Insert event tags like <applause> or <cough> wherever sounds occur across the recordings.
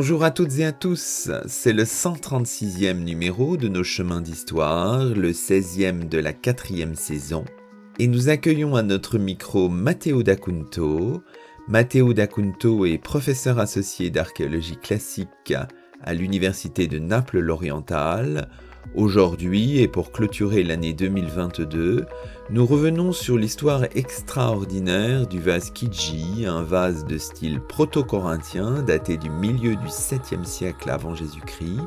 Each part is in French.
Bonjour à toutes et à tous, c'est le 136e numéro de nos chemins d'histoire, le 16e de la quatrième saison, et nous accueillons à notre micro Matteo D'Acunto. Matteo D'Acunto est professeur associé d'archéologie classique à l'Université de Naples-L'Oriental, Aujourd'hui, et pour clôturer l'année 2022, nous revenons sur l'histoire extraordinaire du vase Kiji, un vase de style proto-corinthien daté du milieu du 7e siècle avant Jésus-Christ,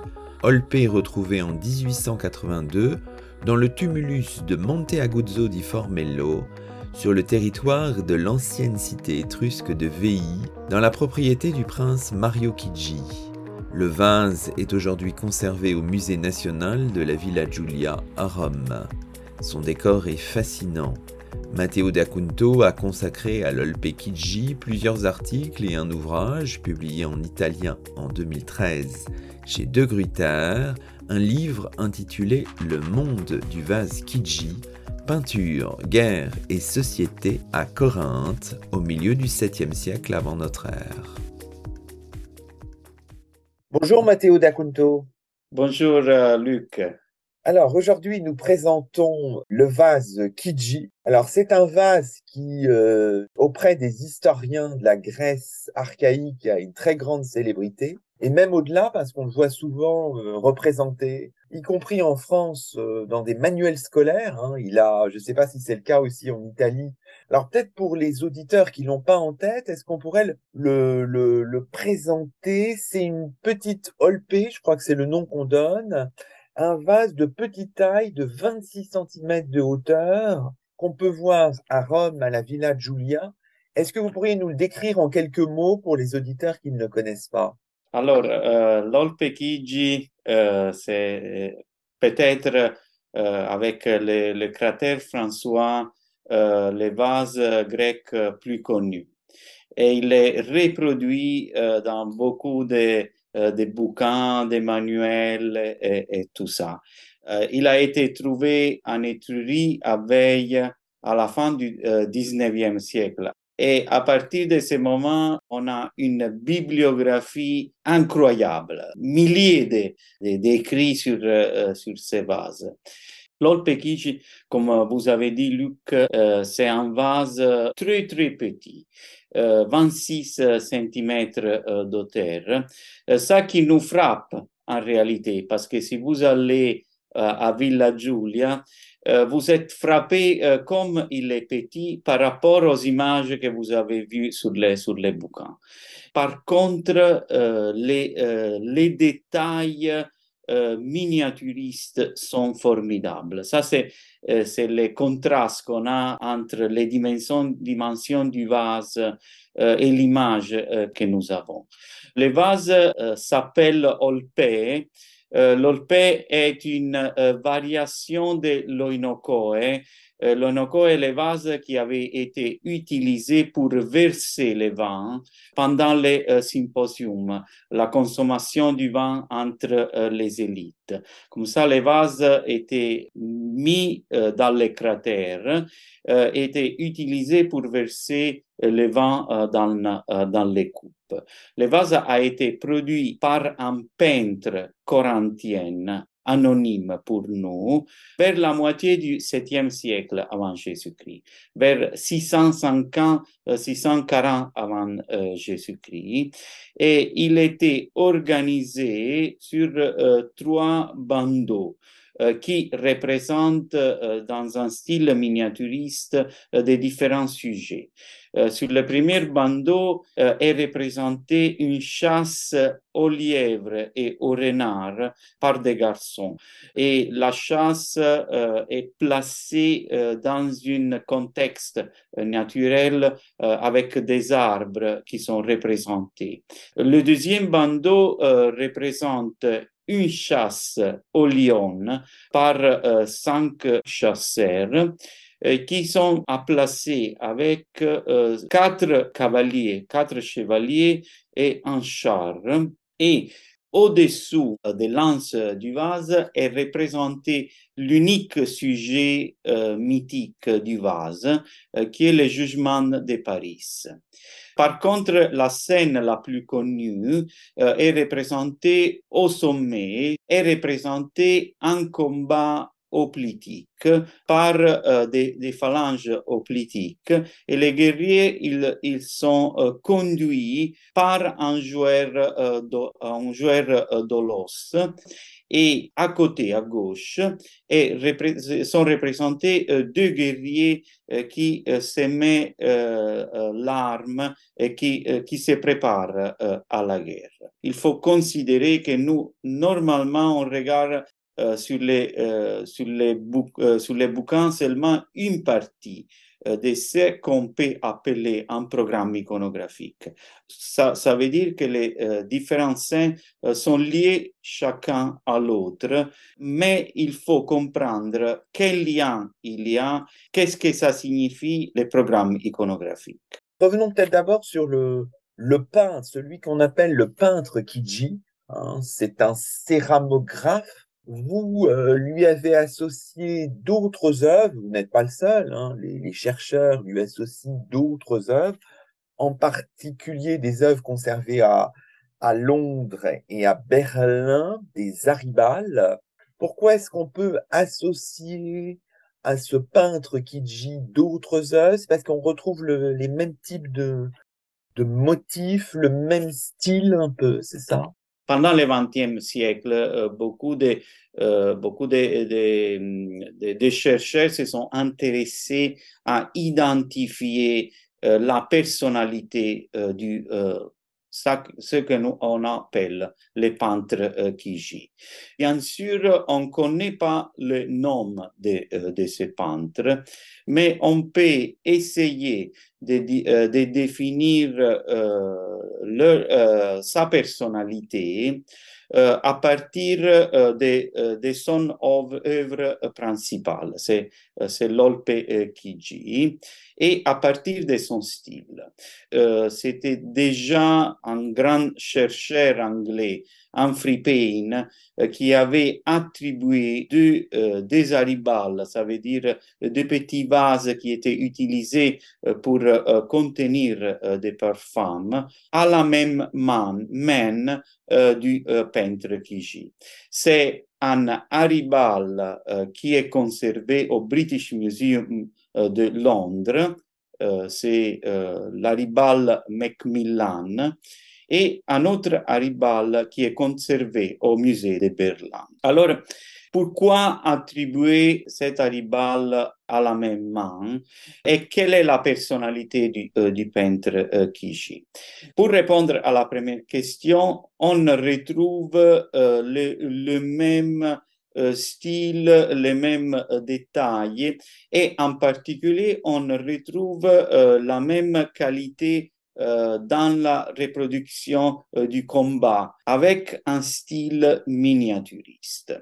Olpé retrouvé en 1882 dans le tumulus de Monte Aguzzo di Formello, sur le territoire de l'ancienne cité étrusque de Veii, dans la propriété du prince Mario Kiji. Le vase est aujourd'hui conservé au Musée national de la Villa Giulia à Rome. Son décor est fascinant. Matteo D'Acunto a consacré à l'Olpechigi plusieurs articles et un ouvrage publié en italien en 2013 chez De Gruyter, un livre intitulé Le monde du vase Kiji, peinture, guerre et société à Corinthe au milieu du 7e siècle avant notre ère. Bonjour Matteo D'Acunto. Bonjour euh, Luc. Alors aujourd'hui, nous présentons le vase Kiji. Alors c'est un vase qui, euh, auprès des historiens de la Grèce archaïque, a une très grande célébrité. Et même au-delà, parce qu'on le voit souvent euh, représenté, y compris en France, dans des manuels scolaires. Hein. Il a, je ne sais pas si c'est le cas aussi en Italie, alors peut-être pour les auditeurs qui l'ont pas en tête, est-ce qu'on pourrait le, le, présenter? C'est une petite olpé, je crois que c'est le nom qu'on donne, un vase de petite taille de 26 cm de hauteur qu'on peut voir à Rome à la Villa Giulia. Est-ce que vous pourriez nous le décrire en quelques mots pour les auditeurs qui ne le connaissent pas? Alors, euh, l'olpe euh, c'est peut-être euh, avec le cratère François les vases grecs plus connus. Et il est reproduit euh, dans beaucoup de, euh, de bouquins, des manuels et, tout ça. il a été trouvé en Étrurie à Veille à la fin du 19e siècle. Et à partir de ce moment, on a une bibliographie incroyable, milliers d'écrits sur, sur ces vases. L'Olpechiji, comme vous avez dit, Luc, euh, c'est un vase très, très petit. 26 cm d'auteur. ça qui nous frappe en réalité, parce que si vous allez euh, à Villa Giulia, euh, vous êtes frappé comme il est petit par rapport aux images que vous avez vues sur les, sur les bouquins. Par contre, les, les détails euh, miniaturistes sont formidables. Ça, c'est euh, c'est le contraste qu'on a entre les dimensions, dimensions du vase euh, et l'image que nous avons. Le vase s'appelle Olpe. L'Olpe est une variation de l'Oinokoe euh, l'onoco est le vase qui avait été utilisé pour verser le vin pendant les euh, symposiums, la consommation du vin entre euh, les élites. Comme ça, les vases étaient mis dans les cratères, étaient utilisés pour verser le vin dans, dans les coupes. Le vase a été produit par un peintre corinthien anonyme pour nous, vers la moitié du 7e siècle avant Jésus-Christ, vers 650, 640 euh, avant euh, Jésus-Christ. Et il était organisé sur euh, trois bandeaux qui représentent dans un style miniaturiste des différents sujets. Euh, sur le premier bandeau euh, est représentée une chasse aux lièvres et aux renards par des garçons. Et la chasse euh, est placée dans un contexte naturel avec des arbres qui sont représentés. Le deuxième bandeau représente une chasse au lion par cinq chasseurs qui sont à placer avec quatre cavaliers, quatre chevaliers et un char. Et au-dessous des lances du vase est représenté l'unique sujet euh, mythique du vase, euh, qui est le jugement de Paris. Par contre, la scène la plus connue euh, est représentée au sommet, est représentée en combat hoplitique par euh, des, phalanges hoplitiques et les guerriers ils, sont euh, conduits par un joueur, euh, un joueur d'olos et à côté, à gauche, sont représentés euh, deux guerriers euh, qui se mettent l'arme et qui, se préparent à la guerre. Il faut considérer que nous, normalement, on regarde euh, sur, les, euh, sur, euh, sur les bouquins seulement une partie de ce qu'on peut appeler un programme iconographique. Ça, veut dire que les différents saints sont liés chacun à l'autre, mais il faut comprendre quel lien il y a, qu'est-ce que ça signifie les programmes iconographiques. Revenons peut-être d'abord sur le, le peintre, celui qu'on appelle le peintre Kiji. Hein, c'est un céramographe vous euh, lui avez associé d'autres œuvres, vous n'êtes pas le seul, hein, les, les, chercheurs lui associent d'autres œuvres, en particulier des œuvres conservées à, à Londres et à Berlin, des Aribales. Pourquoi est-ce qu'on peut associer à ce peintre Kiji d'autres œuvres? C'est parce qu'on retrouve le, les mêmes types de, de motifs, le même style un peu, c'est ça? Pendant le XXe siècle, beaucoup de, euh, beaucoup de, de, de, chercheurs se sont intéressés à identifier euh, la personnalité euh, du euh, ce que nous on appelle les peintres euh, Kiji. Bien sûr, on ne connaît pas le nom de, euh, de ces peintres, mais on peut essayer de, de définir leur, sa personnalité euh, à partir euh, de, euh, de, son œuvre principale, c'est, c'est l'Olpe Kiji, et à partir de son style. c'était déjà un grand chercheur anglais Humphrey Payne, euh, qui avait attribué deux, euh, des aribales, ça veut dire euh, deux petits vases qui étaient utilisés pour contenir des parfums, à la même main, main du peintre Kiji. C'est un aribal qui est conservé au British Museum de Londres, c'est l'aribal Macmillan, et un autre Haribal qui est conservé au musée de Berlin. Alors, pourquoi attribuer cet Haribal à la même main? Et quelle est la personnalité du, euh, peintre euh, Kishi? Pour répondre à la première question, on retrouve euh, le, même euh, style, les mêmes détails. Et en particulier on retrouve la même qualité dans la reproduction du combat avec un style miniaturiste.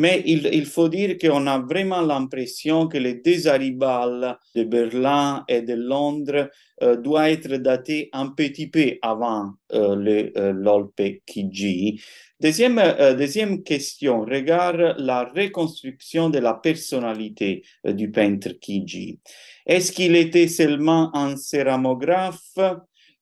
Mais il, faut dire qu'on a vraiment l'impression que les deux aribales de Berlin et de Londres euh, doivent être datés un petit peu avant euh, le euh, l'Olpe Kiji. Deuxième, euh, deuxième question regarde la reconstruction de la personnalité euh, du peintre Kiji. Est-ce qu'il était seulement un céramographe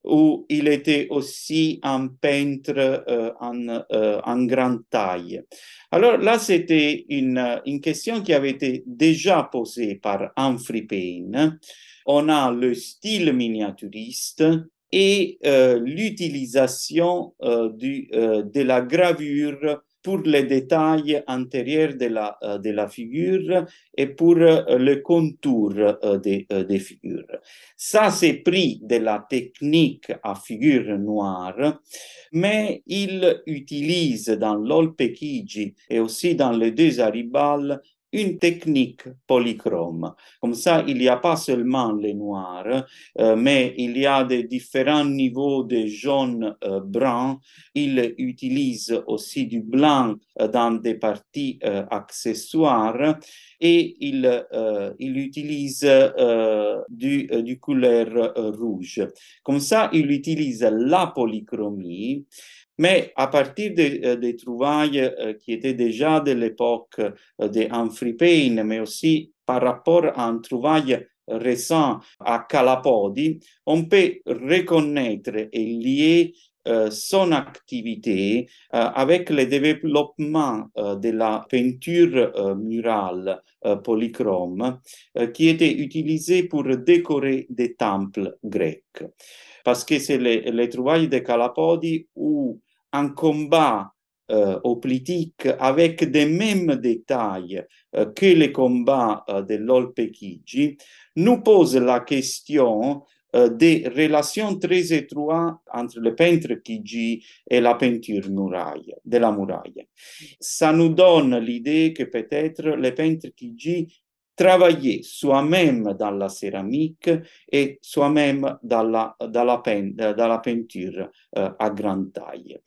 ou il était aussi un peintre euh, en, euh, grande taille. Alors là, c'était une, question qui avait été déjà posée par Humphrey Payne. On a le style miniaturiste et euh, l'utilisation euh, de la gravure pour les détails antérieurs de la, euh, figure et pour euh, le contour euh, des, des figures. Ça, c'est pris de la technique à figure noire, mais il utilise dans l'Olpekiji et aussi dans les deux Aribal une technique polychrome. Comme ça, il n'y a pas seulement les noirs, euh, mais il y a des différents niveaux de jaune euh, brun. Il utilise aussi du blanc euh, dans des parties accessoires et il, il utilise du, du couleur rouge. Comme ça, il utilise la polychromie mais à partir des, euh, des trouvailles euh, qui étaient déjà de l'époque euh, de Humphrey Payne, mais aussi par rapport à un trouvaille récent à Calapodi, on peut reconnaître et lier son activité avec le développement de la peinture murale polychrome qui était utilisée pour décorer des temples grecs. Parce que c'est les, les trouvailles de Calapodi où un combat euh, politique avec les mêmes détails euh, que les combats euh, de l'Olpechigi, nous pose la question euh, des relations très étroites entre le peintre Kiji et la peinture muraille, de la muraille. Ça nous donne l'idée que peut-être le peintre Kiji travaillait soi-même dans la céramique et soi-même dans la, dans la, pein, dans la peinture euh, à grande taille.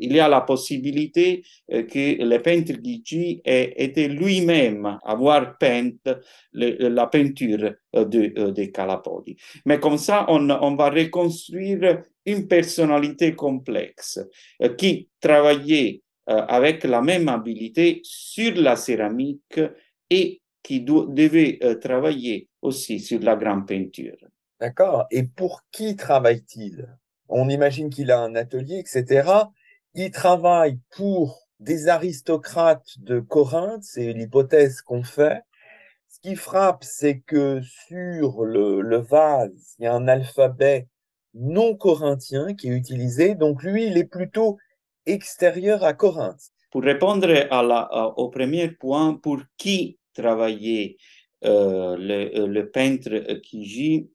Il y a la possibilité euh, que le peintre Guigi ait été lui-même avoir peint le, la peinture euh, de, euh, de Calapodi. Mais comme ça, on, on va reconstruire une personnalité complexe euh, qui travaillait euh, avec la même habilité sur la céramique et qui devait euh, travailler aussi sur la grande peinture. D'accord. Et pour qui travaille-t-il? On imagine qu'il a un atelier, etc. Il travaille pour des aristocrates de Corinthe, c'est l'hypothèse qu'on fait. Ce qui frappe, c'est que sur le, le, vase, il y a un alphabet non corinthien qui est utilisé. Donc lui, il est plutôt extérieur à Corinthe. Pour répondre à la, à, au premier point, pour qui travailler euh, le, le, peintre Kiji,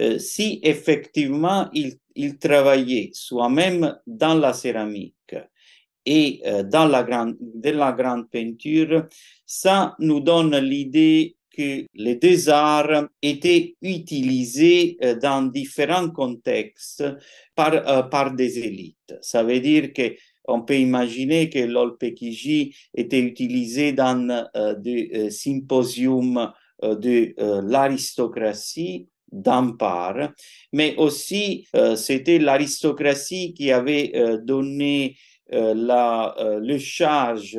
euh, si effectivement il, il travaillait soi-même dans la céramique et euh, dans la grande, de la grande peinture, ça nous donne l'idée que les deux arts étaient utilisés euh, dans différents contextes par, euh, par des élites. Ça veut dire que on peut imaginer que l'olpekiji était utilisé dans euh, des euh, symposiums euh, de l'aristocratie d'un part, mais aussi c'était l'aristocratie qui avait donné la, le charge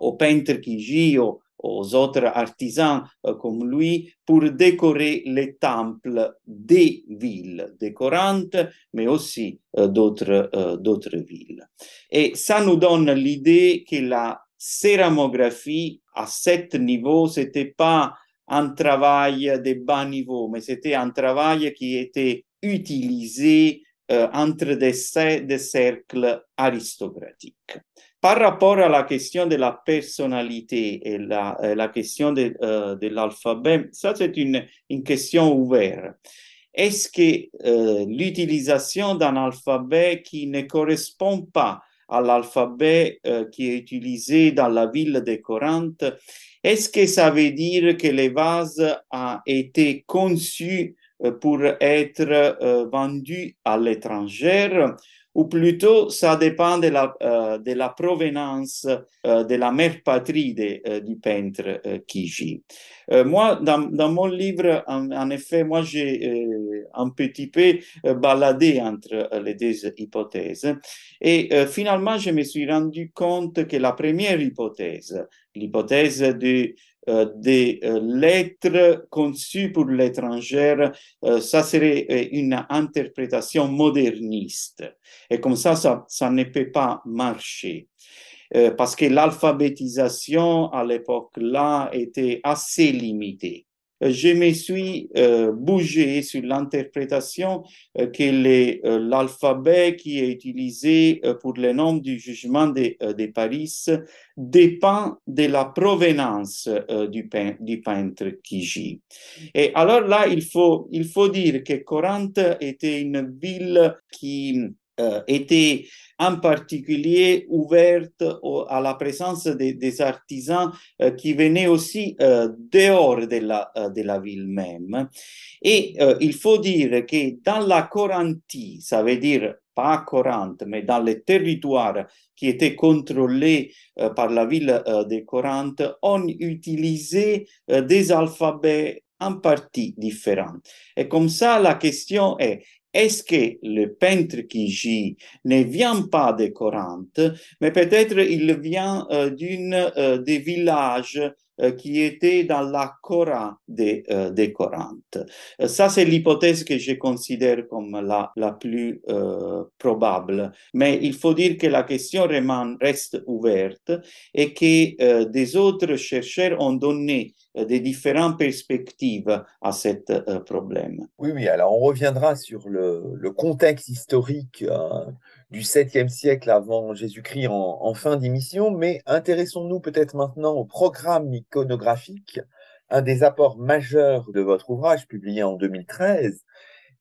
au peintre Kijio aux autres artisans euh, comme lui pour décorer les temples des villes de Corinthe, mais aussi euh, d'autres euh, d'autres villes. Et ça nous donne l'idée que la céramographie à cet niveau, c'était pas un travail de bas niveau, mais c'était un travail qui était utilisé entre des, des cercles aristocratiques. Par rapport à la question de la personnalité et la, euh, question de, euh, de l'alphabet, ça c'est une, question ouverte. Est-ce que euh, l'utilisation d'un alphabet qui ne correspond pas à l'alphabet qui est utilisé dans la ville de Corinthe, est-ce que ça veut dire que les vases a été conçu pour être vendus à l'étranger ou plutôt ça dépend de la, euh, provenance euh, de la mère patrie de, euh, du peintre Kiji. moi, dans, mon livre, en, en effet, moi j'ai un petit peu baladé entre les deux hypothèses et finalement je me suis rendu compte que la première hypothèse, l'hypothèse de euh, des euh, lettres conçues pour l'étranger, euh, ça serait une interprétation moderniste. Et comme ça, ça, ça ne peut pas marcher. parce que l'alphabétisation à l'époque-là était assez limitée je me suis euh, bougé sur l'interprétation euh, que euh, l'alphabet qui est utilisé euh, pour le nom du jugement de, euh, Paris dépend de la provenance euh, du, pein, du, peintre Kiji. Et alors là, il faut, il faut dire que Corinthe était une ville qui était en particulier ouverte à la présence des, artisans qui venaient aussi dehors de la, de la ville même. Et il faut dire que dans la Corantie, ça veut dire pas Corinthe, mais dans les territoires qui étaient contrôlés euh, par la ville euh, de Corinthe, on utilisait euh, des alphabets en partie différents. Et comme ça, la question est, est-ce que le peintre qui gît ne vient pas de Corinthe, mais peut-être il vient d'une des villages euh, qui était dans la Cora des, euh, des Corinthes. Euh, ça, c'est l'hypothèse que je considère comme la, la plus probable. Mais il faut dire que la question reste ouverte et que des autres chercheurs ont donné des différentes perspectives à ce problème. Oui, oui, alors on reviendra sur le, contexte historique du 7e siècle avant Jésus-Christ en, fin d'émission, mais intéressons-nous peut-être maintenant au programme iconographique. Un des apports majeurs de votre ouvrage publié en 2013,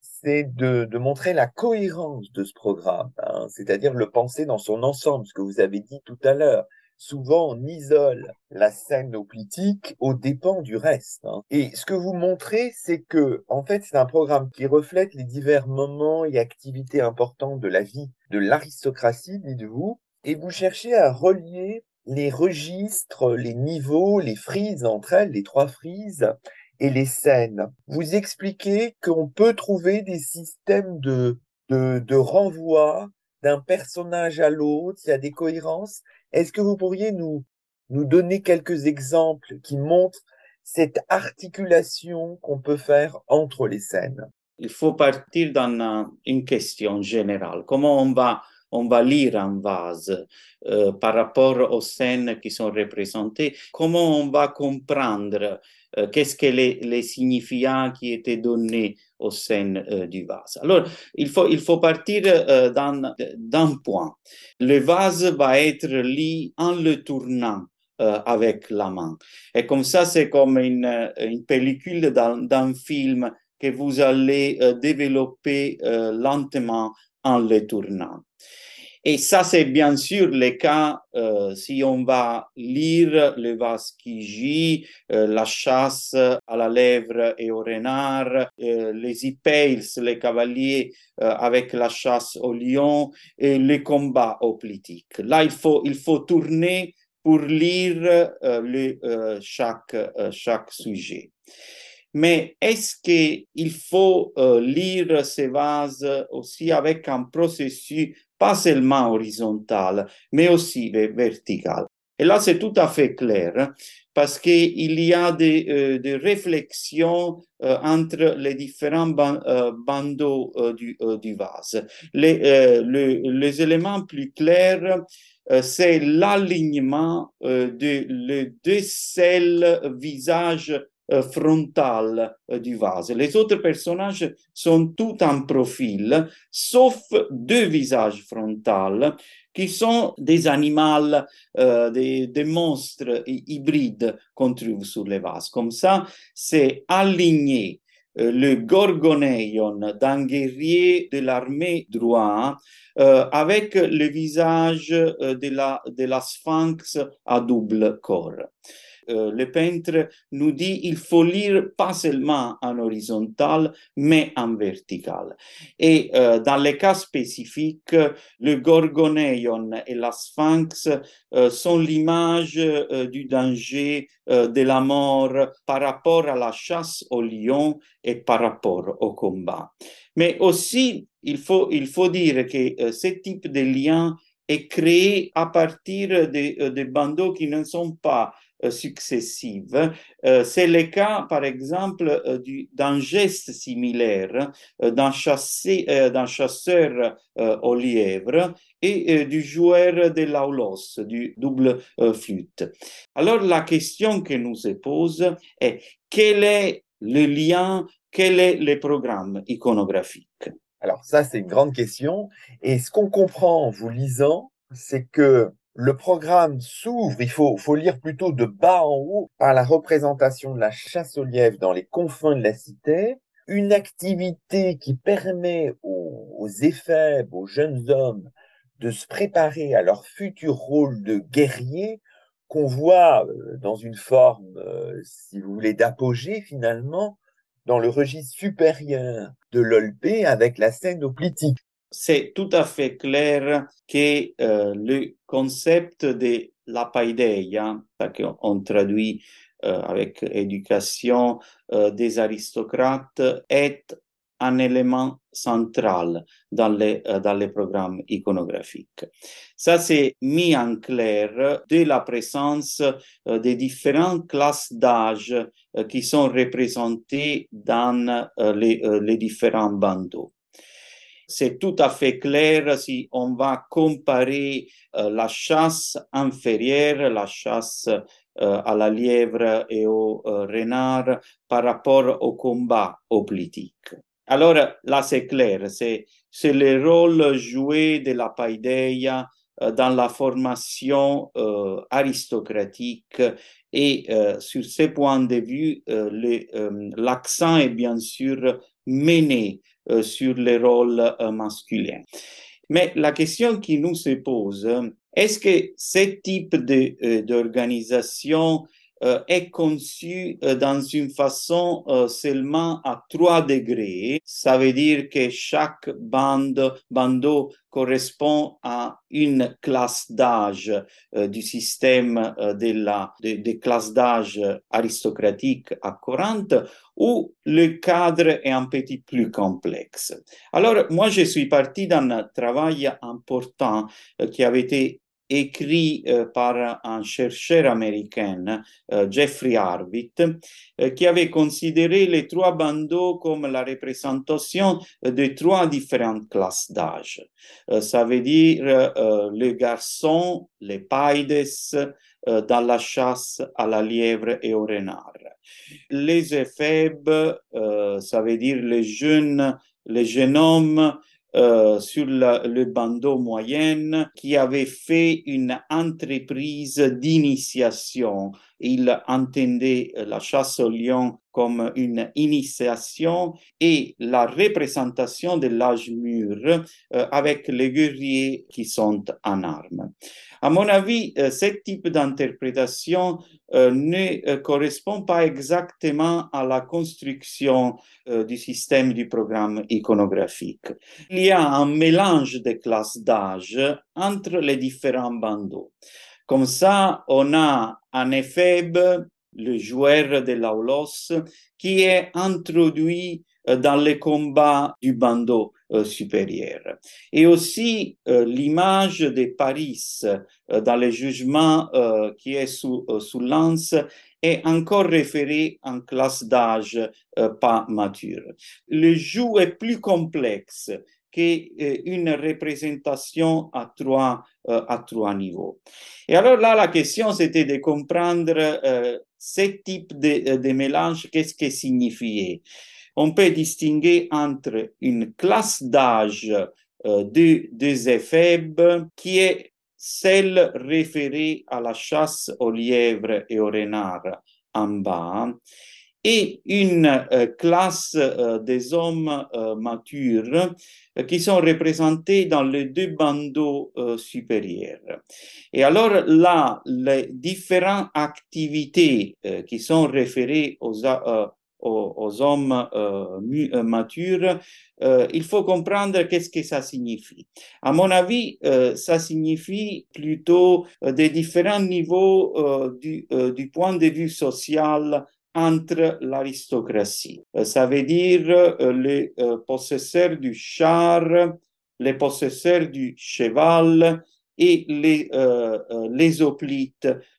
c'est de, montrer la cohérence de ce programme, hein, c'est-à-dire le penser dans son ensemble, ce que vous avez dit tout à l'heure souvent on isole la scène politique aux dépens du reste. Hein. Et ce que vous montrez, c'est que, en fait, c'est un programme qui reflète les divers moments et activités importantes de la vie de l'aristocratie, dites-vous, et vous cherchez à relier les registres, les niveaux, les frises entre elles, les trois frises, et les scènes. Vous expliquez qu'on peut trouver des systèmes de, de, de renvoi d'un personnage à l'autre, il y a des cohérences, est-ce que vous pourriez nous, nous donner quelques exemples qui montrent cette articulation qu'on peut faire entre les scènes? Il faut partir dans une question générale. Comment on va, on va lire un vase euh, par rapport aux scènes qui sont représentées? Comment on va comprendre euh, qu'est-ce que les, les signifiants qui étaient donnés aux scènes euh, du vase. Alors, il faut, partir euh, d'un point. Le vase va être lit en le tournant avec la main. Et comme ça, c'est comme une, une pellicule d'un film que vous allez développer lentement en le tournant. Et ça, c'est bien sûr le cas euh, si on va lire le Vasquigi, euh, la chasse à la lèvre et au renard, euh, les hippales, les cavaliers euh, avec la chasse au lion et les combats politiques. Là, il faut, il faut tourner pour lire le, chaque, chaque sujet. Mais est-ce qu'il faut lire ces vases aussi avec un processus pas seulement horizontale, mais aussi verticale. Et là, c'est tout à fait clair, hein, parce qu'il y a des, euh, des réflexions euh, entre les différents euh, bandeaux du, du, vase. Les, les, éléments plus clairs, c'est l'alignement de les deux euh, frontal euh, du vase. Les autres personnages sont tous en profil, sauf deux visages frontaux qui sont des animaux, euh, des, monstres hybrides qu'on trouve sur les vases. Comme ça, c'est aligné le gorgoneion d'un guerrier de l'armée droit euh, avec le visage de, la, de la sphinx à double corps. Euh, le peintre nous dit il faut lire pas seulement en horizontal, mais en vertical. Et euh, dans les cas spécifiques, le gorgoneion et la sphinx euh, sont l'image du danger, de la mort par rapport à la chasse au lion et par rapport au combat. Mais aussi, il faut, dire que ce type de lien est créé à partir de, de bandeaux qui ne sont pas successives. Euh, c'est le cas, par exemple, euh, d'un geste similaire d'un chasseur au lièvre et du joueur de l'aulos, du double flûte. Alors la question que nous se pose est quel est le lien, quel est le programme iconographique? Alors ça, c'est une grande question. Et ce qu'on comprend en vous lisant, c'est que le programme s'ouvre, il faut, lire plutôt de bas en haut, par la représentation de la chasse aux lièvres dans les confins de la cité, une activité qui permet aux, aux éphèbes, aux jeunes hommes, de se préparer à leur futur rôle de guerrier, qu'on voit euh, dans une forme, euh, si vous voulez, d'apogée finalement, dans le registre supérieur de l'Olpé avec la scène hoplitique. C'est tout à fait clair que euh, le concept de la paideia, qu'on traduit euh, avec éducation euh, des aristocrates, est un élément central dans les, programmes iconographiques. Ça s'est mis en clair de la présence des différentes classes d'âge qui sont représentées dans les, les différents bandeaux c'est tout à fait clair si on va comparer euh, la chasse inférieure, la chasse euh, à la lièvre et au euh, renard par rapport au combat politique. Alors là, c'est clair, c'est, c'est le rôle joué de la paideia dans la formation aristocratique et sur ce point de vue, l'accent est bien sûr mené sur les rôles masculins. Mais la question qui nous se pose, est-ce que ce type d'organisation euh, est conçu euh, dans une façon euh, seulement à trois degrés. Ça veut dire que chaque bande, bandeau correspond à une classe d'âge du système de des classes d'âge aristocratique à Corinthe où le cadre est un petit plus complexe. Alors, moi, je suis parti d'un travail important qui avait été écrit euh, par un chercheur américain, euh, Jeffrey Arvitt, euh, qui avait considéré les trois bandeaux comme la représentation de trois différentes classes d'âge. ça veut dire le garçon, les paides, dans la chasse à la lièvre et au renard. Les éphèbes, ça veut dire les jeunes, les jeunes hommes euh, sur le bandeau moyen qui avait fait une entreprise d'initiation. Il entendait la chasse au lion comme une initiation et la représentation de l'âge mûr euh, avec les guerriers qui sont en armes. À mon avis, euh, ce type d'interprétation euh, ne euh, correspond pas exactement à la construction du système du programme iconographique. Il y a un mélange de classes d'âge entre les différents bandeaux. Comme ça, on a un éphèbe, le joueur de l'aulos, qui est introduit dans les combats du bandeau supérieure. Et aussi euh, l'image de Paris euh, dans le jugement qui est sous, sous est encore référé en classe d'âge pas mature. Le jeu est plus complexe qu'une représentation à trois, à trois niveaux. Et alors là, la question, c'était de comprendre ce type de, de mélange, qu'est-ce que signifiait? On peut distinguer entre une classe d'âge euh, de, des éphèbes qui est celle référée à la chasse aux lièvres et aux renards en bas et une euh, classe euh, des hommes matures qui sont représentés dans les deux bandeaux supérieurs. Et alors là, les différentes activités qui sont référées aux, aux, hommes euh, euh, matures, euh, il faut comprendre qu'est-ce que ça signifie. À mon avis, ça signifie plutôt des différents niveaux du, du, point de vue social entre l'aristocratie. ça veut dire les possesseurs du char, les possesseurs du cheval, et les, euh,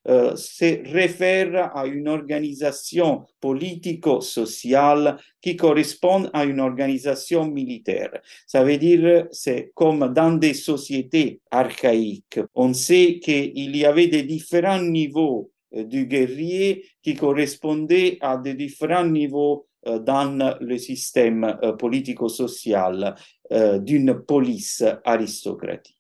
euh, se réfèrent à une organisation politico-sociale qui correspond à une organisation militaire. Ça veut dire, c'est comme dans des sociétés archaïques. On sait qu'il y avait des différents niveaux du guerrier qui correspondaient à des différents niveaux dans le système politico-social d'une police aristocratique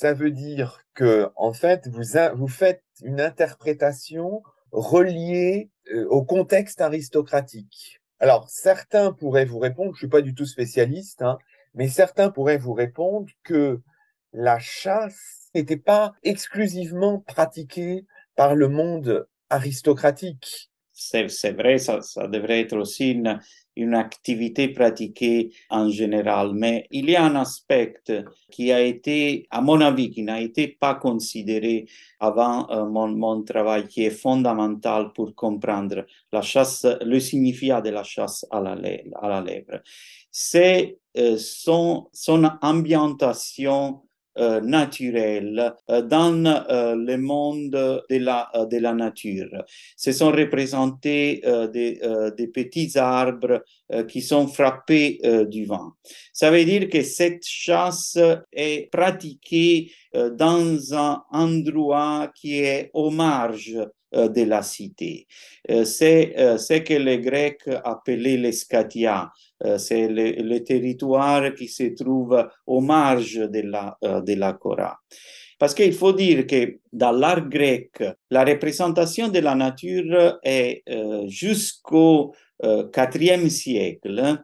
ça veut dire que, en fait, vous, faites une interprétation reliée euh, au contexte aristocratique. Alors, certains pourraient vous répondre, je ne suis pas du tout spécialiste, hein, mais certains pourraient vous répondre que la chasse n'était pas exclusivement pratiquée par le monde aristocratique. C'est vrai, ça, ça devrait être aussi une, une activité pratiquée en général, mais il y a un aspect qui a été, à mon avis, qui n'a été pas considéré avant euh, mon, travail, qui est fondamental pour comprendre la chasse, le significat de la chasse à la, à la lèvre. C'est euh, son, son ambientation euh, naturel euh, dans euh, le monde de la, de la nature. Ce sont représentés des, des, petits arbres qui sont frappés du vent. Ça veut dire que cette chasse est pratiquée dans un endroit qui est au marge de la cité. C'est ce que les Grecs appelaient l'escatia, euh, c'est le, territoire qui se trouve au marge de la, euh, de la Cora. Parce qu'il faut dire que dans l'art grec, la représentation de la nature est euh, jusqu'au IVe siècle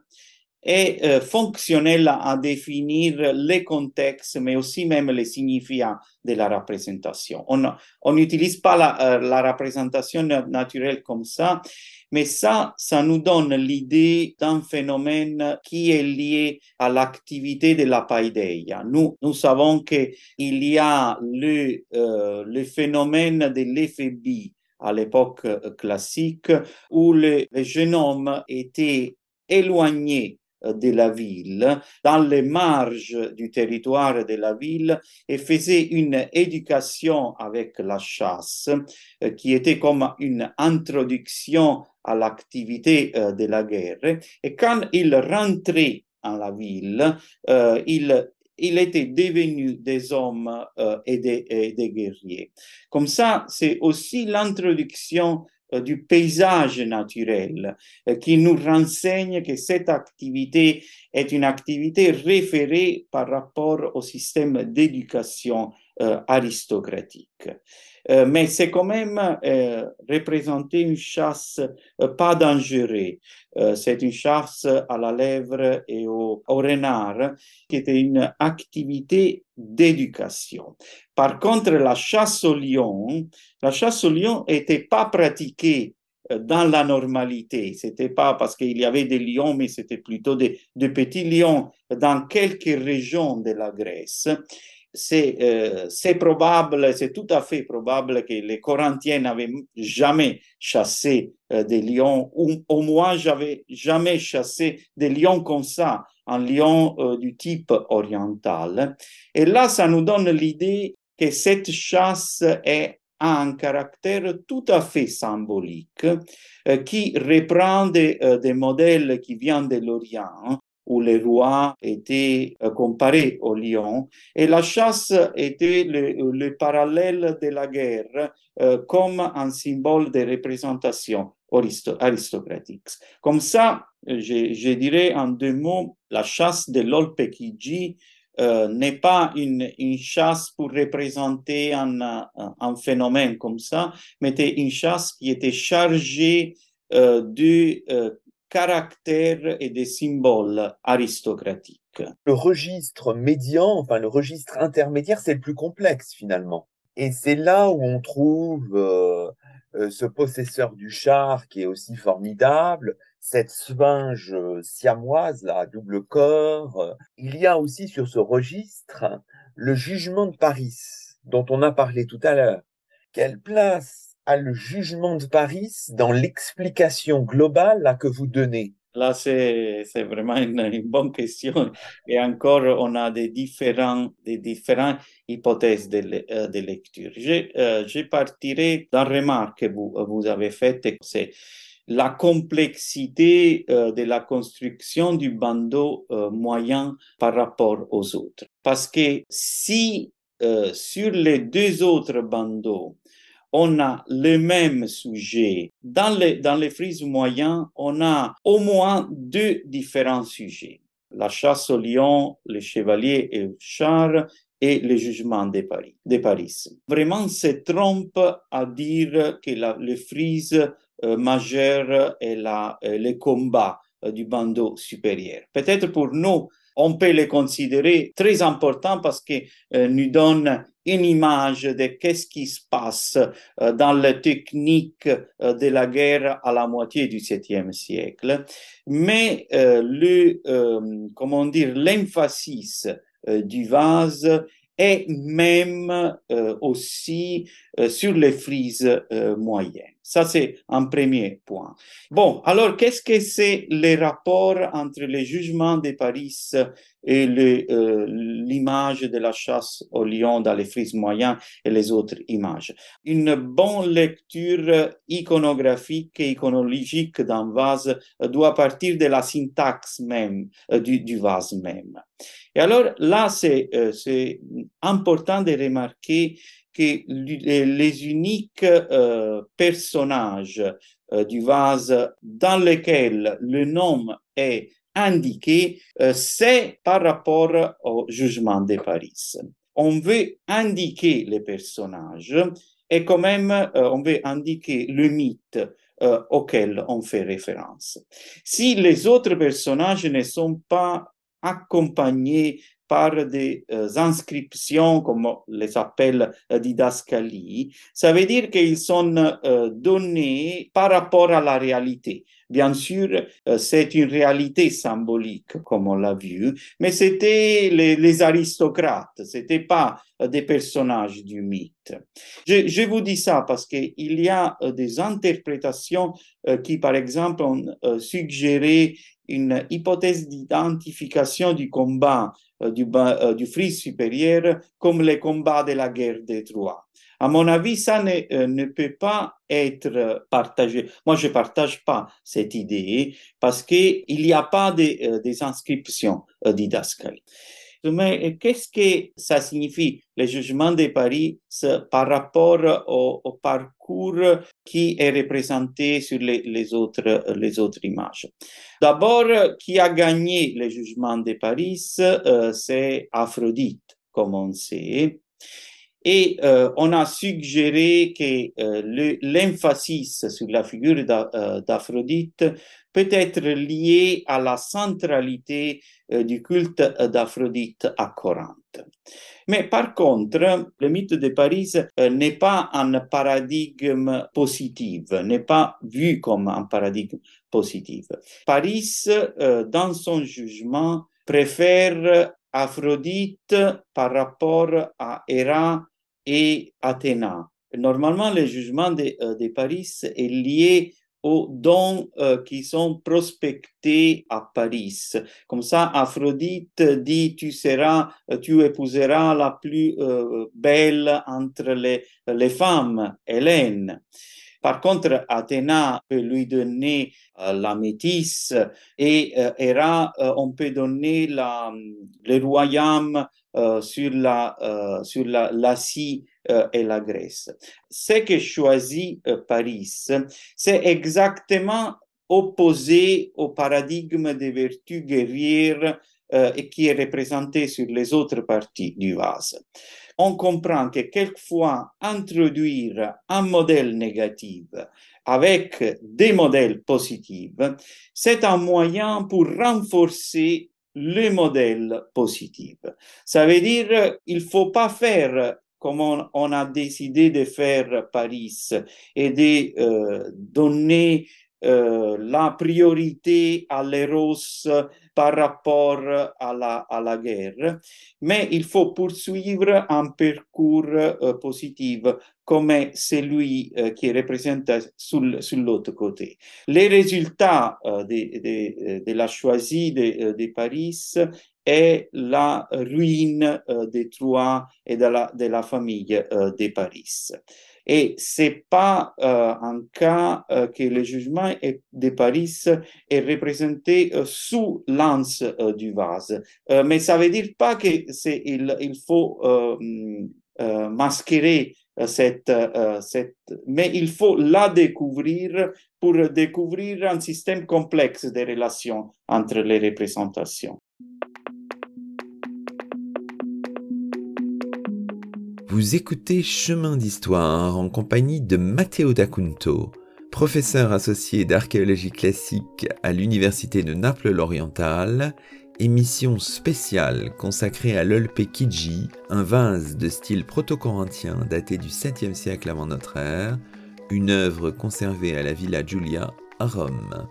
est euh, fonctionnelle à définir les contextes, mais aussi même les signifiants de la représentation. On n'utilise pas la, la, représentation naturelle comme ça, mais ça, ça nous donne l'idée d'un phénomène qui est lié à l'activité de la paideia. Nous, nous savons qu'il y a le, euh, phénomène de l'éphébi à l'époque classique où le, homme était éloigné de la ville, dans les marges du territoire de la ville, et faisait une éducation avec la chasse, euh, qui était comme une introduction à l'activité euh, de la guerre. Et quand il rentrait en la ville, euh, il il était devenu des hommes et, des, guerriers. Comme ça, c'est aussi l'introduction du paysage naturel euh, qui nous renseigne que cette activité est une activité référée par rapport au système d'éducation euh, aristocratique. Euh, mais c'est quand même euh, représenter une chasse euh, pas dangereuse. c'est une chasse à la lèvre et au, au renard qui était une activité d'éducation. Par contre, la chasse au lion, la chasse au lion n'était pas pratiquée dans la normalité. C'était pas parce qu'il y avait des lions, mais c'était plutôt des, des, petits lions dans quelques régions de la Grèce c'est euh, probable, c'est tout à fait probable que les Corinthiens n'avaient jamais chassé euh, des lions, ou au moins j'avais jamais chassé des lions comme ça, un lion euh, du type oriental. Et là, ça nous donne l'idée que cette chasse est a un caractère tout à fait symbolique qui reprend des, modèles qui viennent de l'Orient, où les rois étaient euh, comparés aux lions, et la chasse était le, le parallèle de la guerre euh, comme un symbole de représentation aristocratique. Comme ça, je, dirais en deux mots, la chasse de l'Olpekiji euh, n'est pas une, chasse pour représenter un, phénomène comme ça, mais une chasse qui était chargée euh, de euh, caractères et des symboles aristocratiques. Le registre médian, enfin le registre intermédiaire, c'est le plus complexe finalement. Et c'est là où on trouve euh, euh, ce possesseur du char qui est aussi formidable, cette sphinge siamoise, là, double corps. Il y a aussi sur ce registre le jugement de Paris, dont on a parlé tout à l'heure. Quelle place a le jugement de Paris dans l'explication globale que vous donnez? Là, c'est vraiment une, bonne question. Et encore, on a des, différents, des différentes hypothèses de, euh, lecture. Je, euh, je partirai d'un remarque que vous, vous avez faite, c'est la complexité euh, de la construction du bandeau euh, moyen par rapport aux autres. Parce que si sur les deux autres bandeaux, on a le même sujet. Dans les, dans les frises moyens, on a au moins deux différents sujets. La chasse au lion, les chevaliers et le char et le jugement de Paris. De Paris. Vraiment, se trompe à dire que la, les frises majeur est la, le combat du bandeau supérieur. Peut-être pour nous, on peut les considérer très importants parce qu'ils nous donnent une image de qu'est-ce qui se passe dans la technique de la guerre à la moitié du 7e siècle. Mais le, comment dire, l'emphasis du vase et même euh, aussi euh, sur les frises euh, moyennes. Ça, c'est un premier point. Bon, alors, qu'est-ce que c'est les rapports entre les jugements de Paris et l'image de la chasse au lion dans les frises moyennes et les autres images? Une bonne lecture iconographique et iconologique d'un vase doit partir de la syntaxe même du, du vase même. Et alors là, c'est important de remarquer que les uniques euh, personnages euh, du vase dans lesquels le nom est indiqué, euh, c'est par rapport au jugement de Paris. On veut indiquer les personnages et quand même on veut indiquer le mythe auquel on fait référence. Si les autres personnages ne sont pas accompagnés par des euh, inscriptions, comme on les appelle didascalie, ça veut dire qu'ils sont euh, donnés par rapport à la réalité. Bien sûr, euh, c'est une réalité symbolique, comme on l'a vu, mais c'était les, les, aristocrates, c'était pas des personnages du mythe. Je, je vous dis ça parce qu'il y a des interprétations qui, par exemple, ont suggéré une hypothèse d'identification du combat du, du frise supérieur comme les combats de la guerre des Troyes. À mon avis, ça ne, euh, ne peut pas être partagé. Moi, je ne partage pas cette idée parce qu'il n'y a pas de, euh, des inscriptions euh, didascaliques. Mais qu'est-ce que ça signifie, le jugement de Paris, par rapport au parcours qui est représenté sur les, autres, les autres images D'abord, qui a gagné le jugement de Paris, euh, c'est Aphrodite, comme on sait. Et euh, on a suggéré que euh, l'emphasis sur la figure euh, d'Aphrodite peut être lié à la centralité du culte d'Aphrodite à Corinthe. Mais par contre, le mythe de Paris n'est pas un paradigme positif, n'est pas vu comme un paradigme positif. Paris, dans son jugement, préfère Aphrodite par rapport à Héra et Athéna. Normalement, le jugement de, euh, de Paris est lié aux dons euh, qui sont prospectés à Paris. Comme ça, Aphrodite dit, tu seras, tu épouseras la plus euh, belle entre les, les femmes, Hélène. Par contre, Athéna peut lui donner euh, la métisse et euh, Héra, on peut donner le royaume euh, sur la euh, euh, et la Grèce. Ce que choisit Paris, c'est exactement opposé au paradigme des vertus guerrières qui est représenté sur les autres parties du vase. On comprend que quelquefois introduire un modèle négatif avec des modèles positifs, c'est un moyen pour renforcer le modèle positif. Ça veut dire il faut pas faire comme on, a décidé de faire Paris et de euh, donner euh, la priorité à l'Eros par rapport à la, à la il faut poursuivre un parcours euh, positif comme celui euh, qui est représenté sur, sur côté. Les résultats de, de, de, la choisie de, de Paris est la ruine euh, des Troyes et de la, de la famille euh, de Paris. Et c'est pas euh, un cas euh, que le jugement de Paris est représenté euh, sous l'anse euh, du vase. Euh, mais ça veut dire pas que c'est il, il faut euh, masquer cette, cette, mais il faut la découvrir pour découvrir un système complexe de relations entre les représentations. Vous écoutez Chemin d'Histoire en compagnie de Matteo D'Acunto, professeur associé d'archéologie classique à l'Université de Naples-l'Oriental, émission spéciale consacrée à l'Olpekiji, un vase de style proto-corinthien daté du 7e siècle avant notre ère, une œuvre conservée à la Villa Giulia à Rome.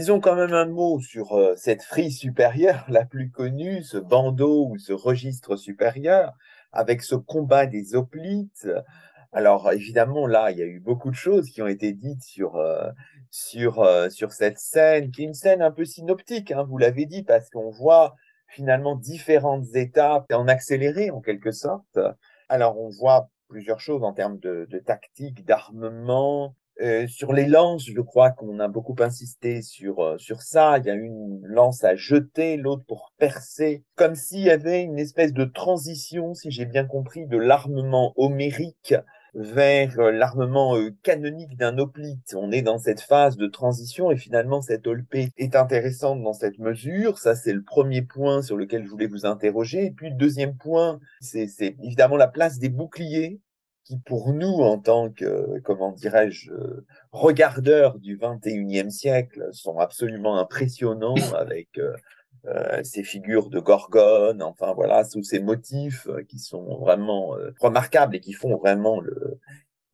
Disons quand même un mot sur euh, cette frise supérieure la plus connue, ce bandeau ou ce registre supérieur, avec ce combat des hoplites. Alors évidemment, là, il y a eu beaucoup de choses qui ont été dites sur, euh, sur, euh, sur cette scène, qui est une scène un peu synoptique, hein, vous l'avez dit, parce qu'on voit finalement différentes étapes en accéléré en quelque sorte. Alors on voit plusieurs choses en termes de, de tactique, d'armement, euh, sur les lances, je crois qu'on a beaucoup insisté sur, euh, sur ça. Il y a une lance à jeter, l'autre pour percer, comme s'il y avait une espèce de transition, si j'ai bien compris, de l'armement homérique vers euh, l'armement canonique d'un hoplite. On est dans cette phase de transition et finalement cette olpée est intéressante dans cette mesure. Ça, c'est le premier point sur lequel je voulais vous interroger. Et puis le deuxième point, c'est évidemment la place des boucliers qui pour nous, en tant que, comment dirais-je, regardeurs du 21e siècle, sont absolument impressionnants avec euh, euh, ces figures de Gorgone, enfin voilà, tous ces motifs euh, qui sont vraiment remarquables et qui font vraiment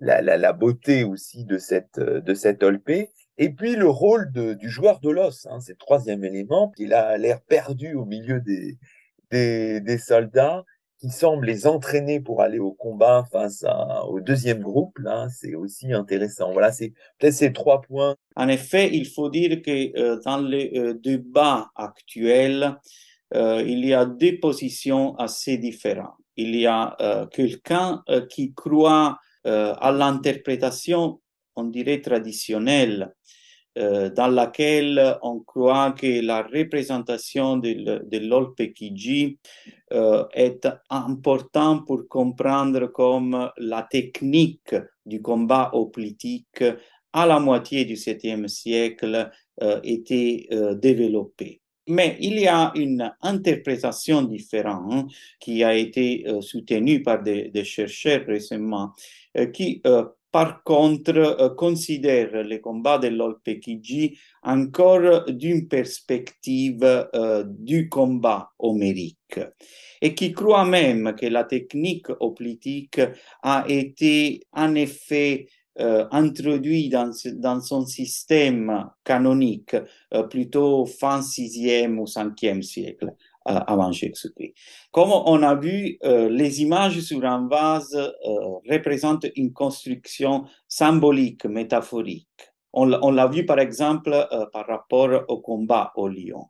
la, la, la, beauté aussi de cette, de cette Olpé. Et puis le rôle de, du joueur de l'os, hein, c'est le troisième élément, qui a l'air perdu au milieu des, des, des soldats qui semble les entraîner pour aller au combat face au deuxième groupe, là, c'est aussi intéressant. Voilà, c'est peut-être ces trois points. En effet, il faut dire que euh, dans le euh, débat actuel, euh, il y a deux positions assez différentes. Il y a quelqu'un qui croit à l'interprétation, on dirait traditionnelle, euh, dans laquelle on croit que la représentation de, l'Olpekiji euh, est importante pour comprendre comme la technique du combat politique à la moitié du 7e siècle euh, était euh, développée. Mais il y a une interprétation différente qui a été euh, soutenue par des, chercheurs récemment, qui par contre, euh, considère les combats de l'Olpekiji encore d'une perspective du combat homérique et qui croit même que la technique hoplitique a été en effet euh, introduite dans, dans, son système canonique plutôt fin 6e ou 5e siècle avant Jésus-Christ. Comme on a vu, euh, les images sur un vase euh, représentent une construction symbolique, métaphorique. On, l'a vu par exemple euh, par rapport au combat au lion.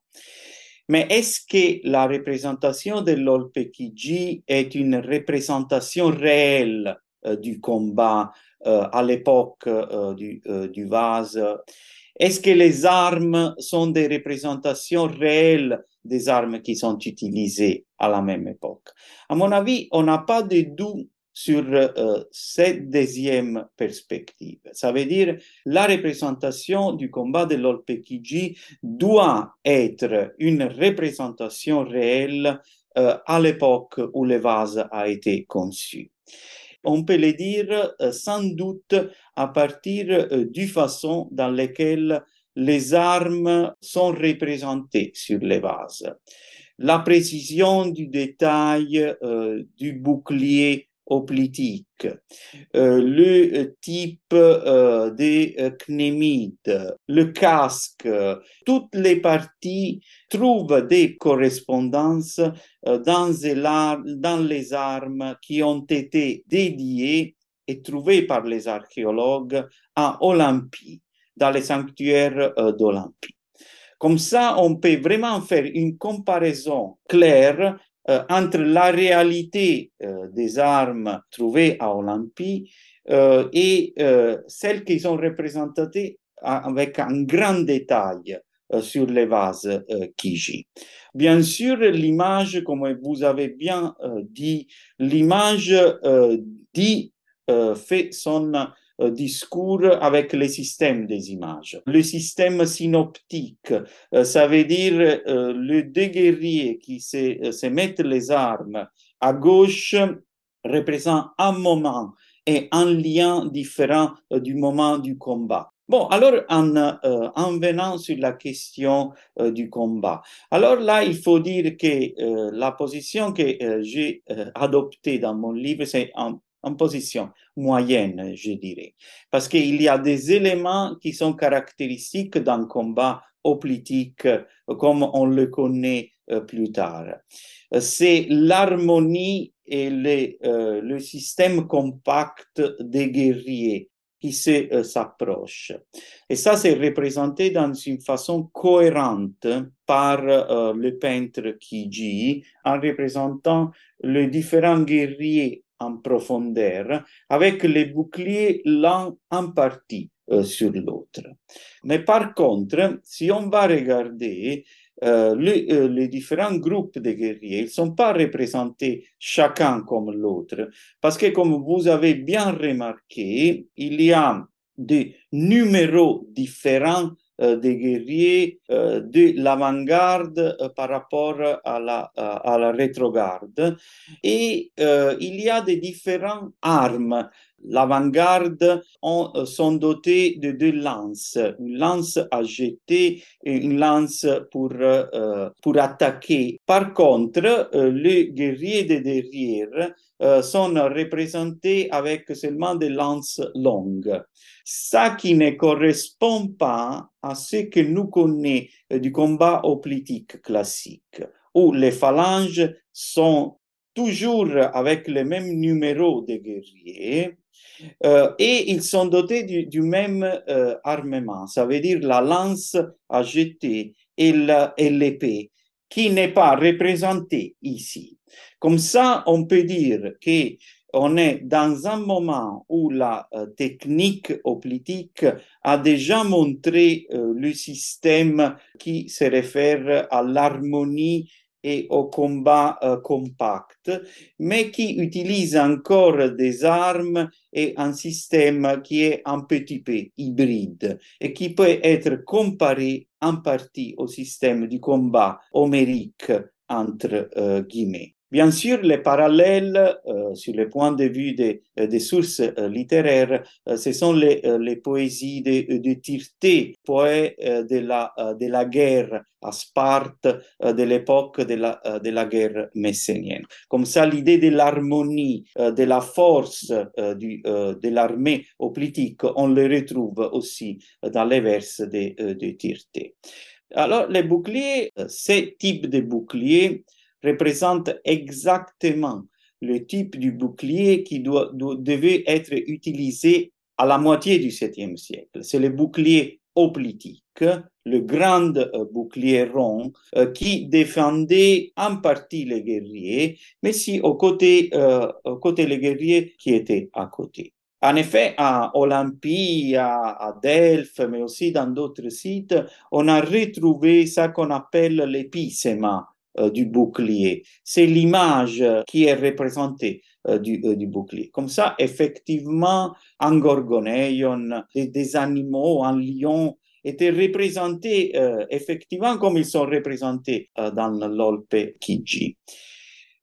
Mais est-ce que la représentation de l'Olpekiji est une représentation réelle du combat à l'époque du, du vase? Est-ce que les armes sont des représentations réelles des armes qui sont utilisées à la même époque. À mon avis, on n'a pas de doute sur euh, cette deuxième perspective. Ça veut dire la représentation du combat de l'Olpekiji doit être une représentation réelle euh, à l'époque où le vase a été conçu. On peut le dire euh, sans doute à partir du façon dans laquelle les armes sont représentées sur les vases. La précision du détail euh, du bouclier hoplitique, euh, le type euh, des knémides, le casque, toutes les parties trouvent des correspondances dans, dans les armes qui ont été dédiées et trouvées par les archéologues à Olympie dans les sanctuaires euh, d'Olympie. Comme ça, on peut vraiment faire une comparaison claire euh, entre la réalité euh, des armes trouvées à Olympie et celles qui sont représentées avec un grand détail sur les vases Kiji. Bien sûr, l'image, comme vous avez bien dit, l'image dit fait son discours avec les systèmes des images. Le système synoptique, ça veut dire le deux guerriers qui se, mettent les armes à gauche représente un moment et un lien différent du moment du combat. Bon, alors en, euh, en venant sur la question euh, du combat, alors là, il faut dire que euh, la position que j'ai adoptée dans mon livre, c'est en, en, position moyenne, je dirais, parce qu'il y a des éléments qui sont caractéristiques d'un combat politique comme on le connaît plus tard. C'est l'harmonie et le, le système compact des guerriers qui euh, s'approche. Et ça, c'est représenté dans une façon cohérente par euh, le peintre Kiji en représentant les différents guerriers en profondeur avec les boucliers l'un en partie euh, sur l'autre. Mais par contre, si on va regarder euh, les, euh, les, différents groupes de guerriers ne sont pas représentés chacun comme l'autre, parce que comme vous avez bien remarqué, il y a des numéros différents des guerriers euh, de l'avant-garde euh, par rapport à la, à la. Et il y a des différentes armes L'avant-garde sont dotés de deux lances, une lance à jeter et une lance pour, pour attaquer. Par contre, les guerriers de derrière sont représentés avec seulement des lances longues. Ça qui ne correspond pas à ce que nous connaissons du combat politique classique, où les phalanges sont toujours avec le même numéro de guerriers, euh, et ils sont dotés du, du même euh, armement, ça veut dire la lance à jeter et l'épée, qui n'est pas représentée ici. Comme ça, on peut dire que on est dans un moment où la euh, technique politique a déjà montré euh, le système qui se réfère à l'harmonie et au combat euh, compact, mais qui utilise encore des armes et un système qui est un petit peu hybride et qui peut être comparé en partie au système du combat homérique entre euh, guillemets. Bien sûr, les parallèles euh, sur le point de vue des, euh, sources euh, littéraires, ce sont les, poésies de, de Tirté, poète de, la, guerre à Sparte de l'époque de la, guerre messénienne. Comme ça, l'idée de l'harmonie, de la force de l'armée politique, on le retrouve aussi dans les vers de, de Tirté. Alors, les boucliers, ces types de boucliers, représente exactement le type du bouclier qui doit, devait être utilisé à la moitié du 7e siècle. C'est le bouclier hoplitique, le grand euh, bouclier rond euh, qui défendait en partie les guerriers, mais si au côté, euh, au côté les guerriers qui étaient à côté. En effet, à Olympie, à, à Delphes, mais aussi dans d'autres sites, on a retrouvé ce qu'on appelle l'épicéma, du bouclier. C'est l'image qui est représentée euh, du, euh, du, bouclier. Comme ça, effectivement, un gorgonéon, des, des animaux, un lion, étaient représentés effectivement comme ils sont représentés dans l'Olpe Kiji.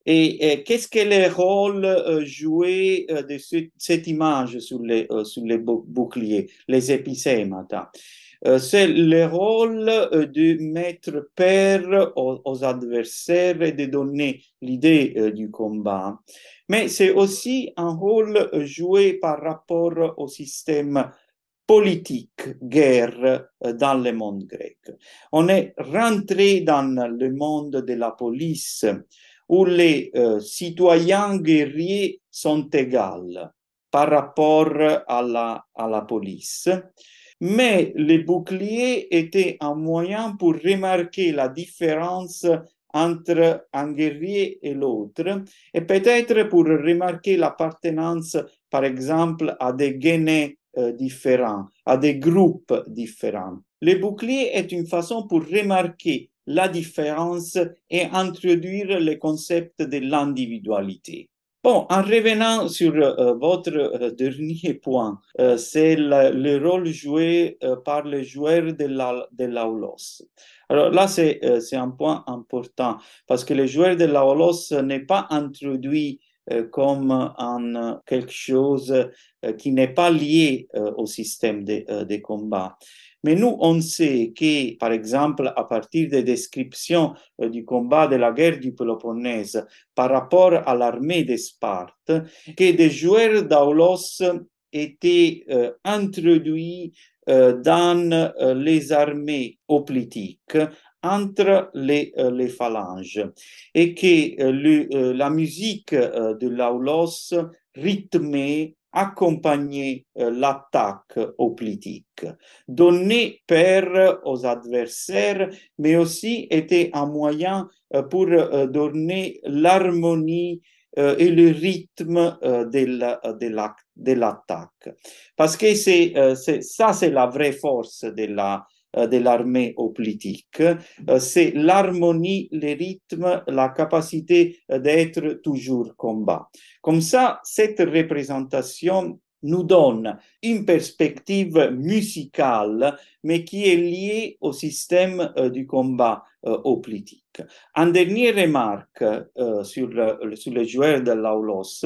Et, qu'est-ce que le rôle euh, joué de ce, cette image sur les, les boucliers, les épicématas euh, c'est le rôle euh, de mettre peur aux, adversaires et de donner l'idée euh, du combat. Mais c'est aussi un rôle joué par rapport au système politique, guerre dans le monde grec. On est rentré dans le monde de la police où les citoyens guerriers sont égaux par rapport à la, à la police mais les boucliers étaient un moyen pour remarquer la différence entre un guerrier et l'autre, et peut-être pour remarquer l'appartenance, par exemple, à des gainets euh, différents, à des groupes différents. Le bouclier est une façon pour remarquer la différence et introduire le concept de l'individualité. Bon, en revenant sur euh, votre euh, dernier point, euh, c'est le rôle joué par les joueurs de la. Alors là, c'est, un point important parce que les joueurs de l'AOLOS n'est pas introduit comme en quelque chose qui n'est pas lié au système de combat. Mais nous, on sait que, par exemple, à partir des descriptions euh, du combat de la guerre du Péloponnèse par rapport à l'armée de Sparte, que des joueurs d'Aulos étaient euh, introduits euh, dans les armées hoplitiques entre les, les, phalanges et que la musique de l'Aulos rythmait accompagner euh, l'attaque politique, donner peur aux adversaires, mais aussi était un moyen euh, pour euh, donner l'harmonie et le rythme de l'attaque. Parce que c'est, ça, c'est la vraie force de la, de l'armée politique, c'est l'harmonie, le rythme, la capacité d'être toujours combat. Comme ça, cette représentation nous donne une perspective musicale, mais qui est liée au système euh, du combat euh, au politique. En dernière remarque euh, sur, sur les joueurs de l'Aulos,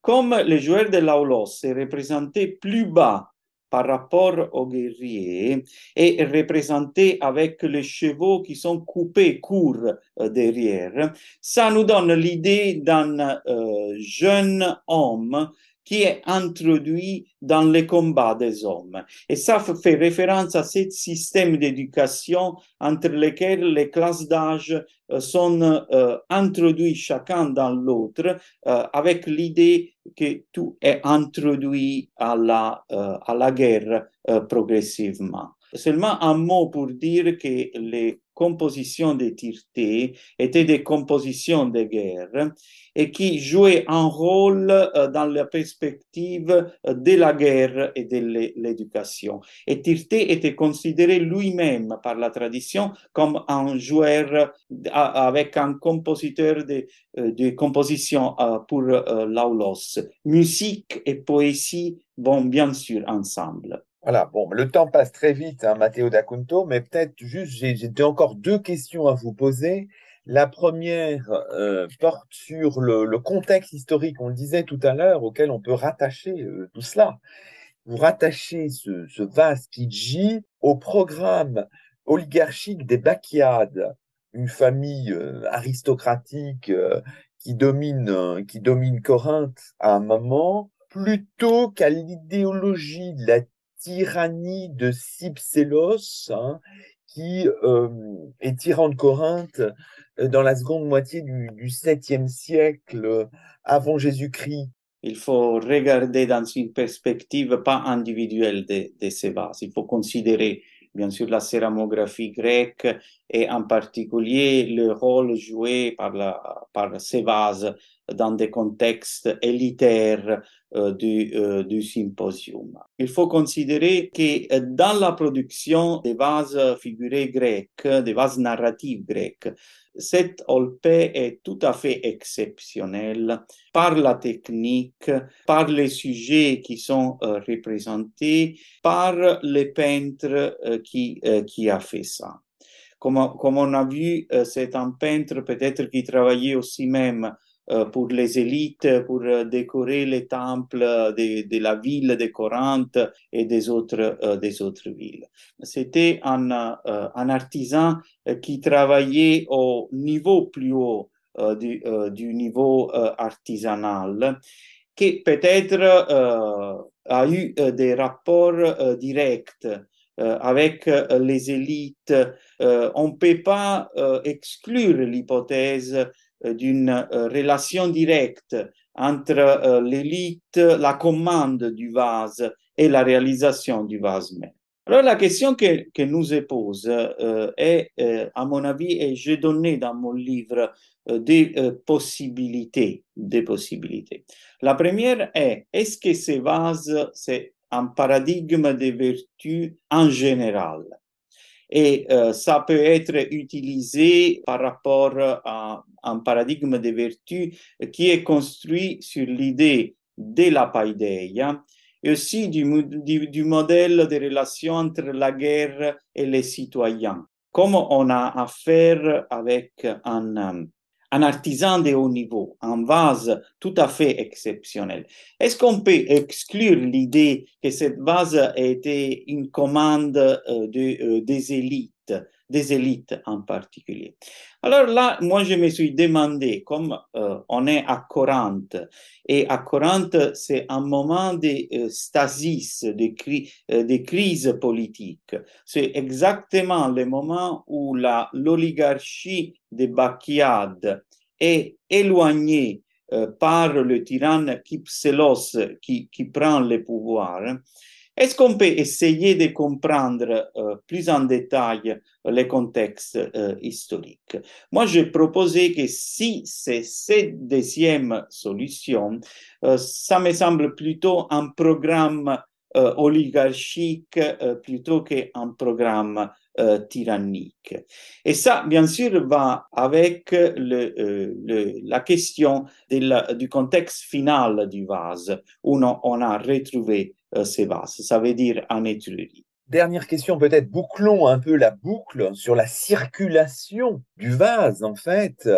comme les joueurs de l'Aulos sont représentés plus bas par rapport aux guerriers et représentés avec les chevaux qui sont coupés courts euh, derrière. Ça nous donne l'idée d'un euh, jeune homme qui est introduit dans les combats des hommes. Et ça fait référence à ce système d'éducation entre lesquels les classes d'âge euh, sont euh, introduites chacun dans l'autre euh, avec l'idée que tout est introduit à la, à la guerre progressivement. Seulement un mot pour dire que les compositions de Tirté étaient des compositions de guerre et qui jouaient un rôle euh, dans la perspective euh, de la guerre et de l'éducation. Et Tirté était considéré lui-même par la tradition comme un joueur avec un compositeur de, euh, de composition pour l'aulos. Musique et poésie vont bien sûr ensemble. Voilà, bon, le temps passe très vite, hein, Matteo D'Acunto, mais peut-être juste, j'ai encore deux questions à vous poser. La première euh, porte sur le, contexte historique, on le disait tout à l'heure, auquel on peut rattacher euh, tout cela. Vous rattachez ce, ce vase Pidgey au programme oligarchique des Bacchiades, une famille euh, aristocratique qui domine, qui domine Corinthe à un moment, plutôt qu'à l'idéologie de la tyrannie de Cypsélos, hein, qui euh, est tyran de Corinthe euh, dans la seconde moitié du, du 7e siècle euh, avant Jésus-Christ. Il faut regarder dans une perspective pas individuelle de, de ces vases. Il faut considérer bien sûr la céramographie grecque et en particulier le rôle joué par, la, par ces vases dans des contextes élitaires euh, du, euh, du symposium. Il faut considérer que euh, dans la production des vases figurés grecs, des vases narratifs grecs, cette olpée est tout à fait exceptionnelle par la technique, par les sujets qui sont représentés, par les peintres qui, a fait ça. Comme, comme on a vu, c'est un peintre peut-être qui travaillait aussi même euh, pour les élites, pour euh, décorer les temples de, de la ville de Corinthe et des autres, euh, des autres villes. C'était un, un artisan qui travaillait au niveau plus haut du, du niveau artisanal, qui peut-être a eu des rapports directs avec les élites. on ne peut pas exclure l'hypothèse euh, d'une euh, relation directe entre euh, l'élite, la commande du vase et la réalisation du vase même. Alors la question que, que nous pose est, à mon avis, et j'ai donné dans mon livre des possibilités, des possibilités. La première est, est-ce que ce vase, c'est un paradigme de vertu en général? Et ça peut être utilisé par rapport à un paradigme de vertu qui est construit sur l'idée de la paideia et aussi du, du, modèle de relation entre la guerre et les citoyens. Comme on a affaire avec un, un artisan de haut niveau, un vase tout à fait exceptionnel. Est-ce qu'on peut exclure l'idée que cette vase a été une commande euh, euh, des élites? Des élites en particulier. Alors là, moi, je me suis demandé, comme euh, on est à Corinthe, et à Corinthe, c'est un moment de euh, stasis, de, euh, crise politique. C'est exactement le moment où l'oligarchie de Bacchiade est éloignée par le tyranne Kypselos qui prend le pouvoir. Est-ce qu'on peut essayer de comprendre euh, plus en détail les contextes euh, historiques? Moi, j'ai proposé que si c'est cette deuxième solution, euh, ça me semble plutôt un programme oligarchique plutôt qu'un programme tyrannique. Et ça, bien sûr, va avec le, la question du contexte final du vase, où on, a retrouvé euh, ces vases. Ça veut dire en Étrurie. Dernière question, peut-être bouclons un peu la boucle sur la circulation du vase. En fait,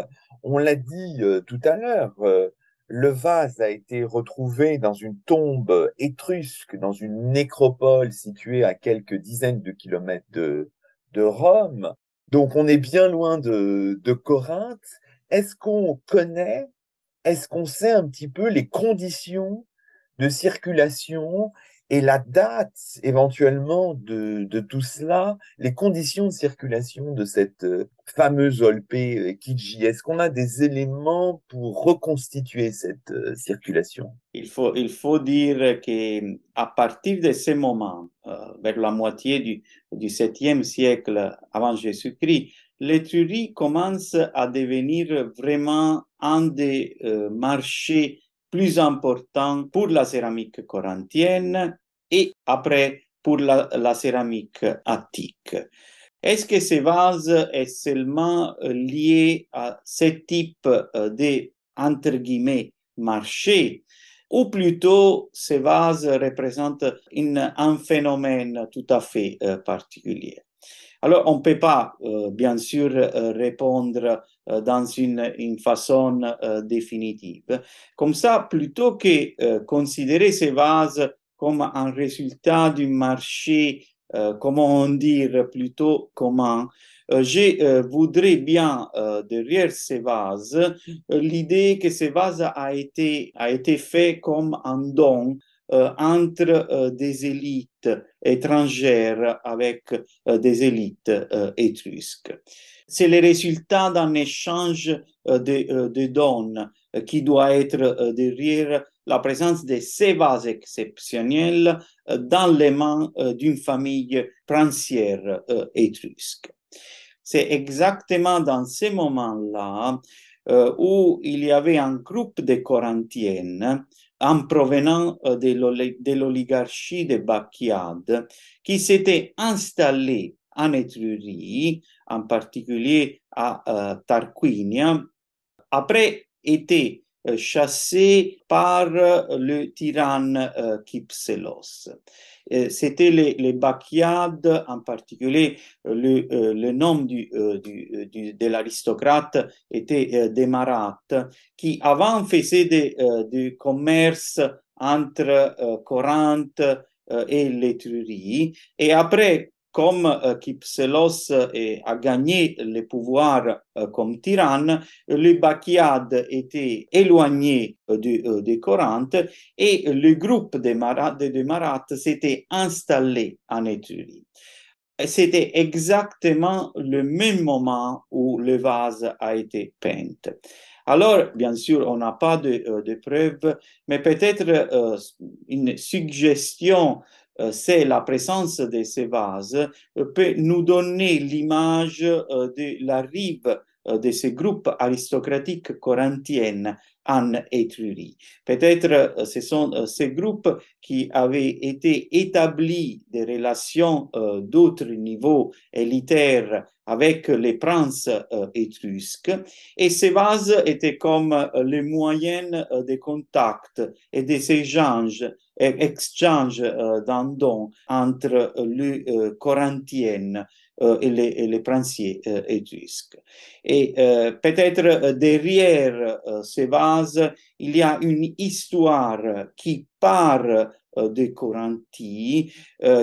on l'a dit euh, tout à l'heure, euh, le vase a été retrouvé dans une tombe étrusque, dans une nécropole située à quelques dizaines de kilomètres de, de Rome. Donc on est bien loin de, Corinthe. Est-ce qu'on connaît, est-ce qu'on sait un petit peu les conditions de circulation et la date éventuellement de, de, tout cela, les conditions de circulation de cette euh, fameuse Olpé euh, Kidji. Est-ce qu'on a des éléments pour reconstituer cette euh, circulation? Il faut, il faut dire qu'à partir de ce moment, vers la moitié du, du 7e siècle avant Jésus-Christ, l'étrurie commence à devenir vraiment un des marchés plus important pour la céramique corinthienne et après pour la, céramique attique. Est-ce que ces vases est seulement euh, lié à ce type euh, de, entre guillemets, marché ou plutôt ces vases représentent un phénomène tout à fait euh, particulier? Alors, on ne peut pas, bien sûr, répondre dans une, façon définitive. Comme ça, plutôt que considérer ces vases comme un résultat du marché, comment dire, plutôt commun, je voudrais bien, derrière ces vases, l'idée que ces vases a été, a été fait comme un don entre euh, des élites étrangères avec euh, des élites étrusques. C'est le résultat d'un échange de, de dons qui doit être derrière la présence de ces vases exceptionnels dans les mains d'une famille princière étrusque. C'est exactement dans ces moments-là où il y avait un groupe de Corinthiennes en provenant euh, de l'oligarchie de Bacchiade, qui s'était installée en Étrurie, en particulier à euh, Tarquinia, après été chassé par le tyranne Kypselos. C'était les, les en particulier le, le nom de l'aristocrate était des Marates, qui avant faisait du commerce entre Corinthe et l'Étrurie, et après comme euh, Kypselos euh, a gagné le pouvoir euh, comme tyranne, les Bacchiades étaient éloignés de, de, Corinthe et le groupe de Marat, de Marat s'était installé en Étrurie. C'était exactement le même moment où le vase a été peint. Alors, bien sûr, on n'a pas de, de preuves, mais peut-être une suggestion c'est la présence de ces vases euh, peut nous donner l'image euh, de la de ces groupes aristocratiques corinthiennes en Étrurie. Peut-être ce sont ces groupes qui avaient été établis des relations d'autres niveaux élitaires avec les princes étrusques et ces vases étaient comme les moyens de contact et des échanges exchange d'un don entre les Corinthiennes euh, et, les, et les princiers euh, étrusques. Et euh, peut-être derrière ces vases, il y a une histoire qui part des Corinthi,